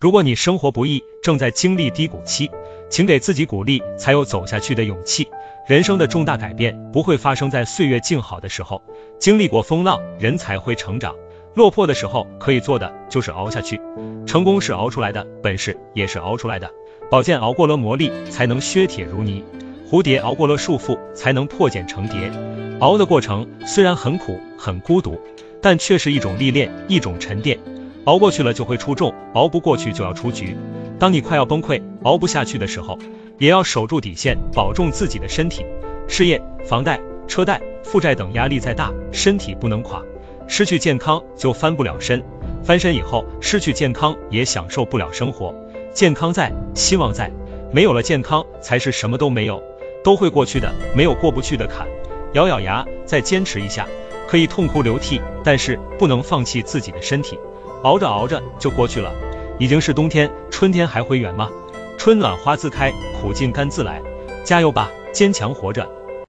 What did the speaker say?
如果你生活不易，正在经历低谷期，请给自己鼓励，才有走下去的勇气。人生的重大改变不会发生在岁月静好的时候，经历过风浪，人才会成长。落魄的时候，可以做的就是熬下去。成功是熬出来的，本事也是熬出来的。宝剑熬过了磨砺，才能削铁如泥；蝴蝶熬过了束缚，才能破茧成蝶。熬的过程虽然很苦很孤独，但却是一种历练，一种沉淀。熬过去了就会出众，熬不过去就要出局。当你快要崩溃、熬不下去的时候，也要守住底线，保重自己的身体。事业、房贷、车贷、负债等压力再大，身体不能垮。失去健康就翻不了身，翻身以后失去健康也享受不了生活。健康在，希望在，没有了健康才是什么都没有。都会过去的，没有过不去的坎。咬咬牙，再坚持一下，可以痛哭流涕，但是不能放弃自己的身体。熬着熬着就过去了，已经是冬天，春天还会远吗？春暖花自开，苦尽甘自来，加油吧，坚强活着。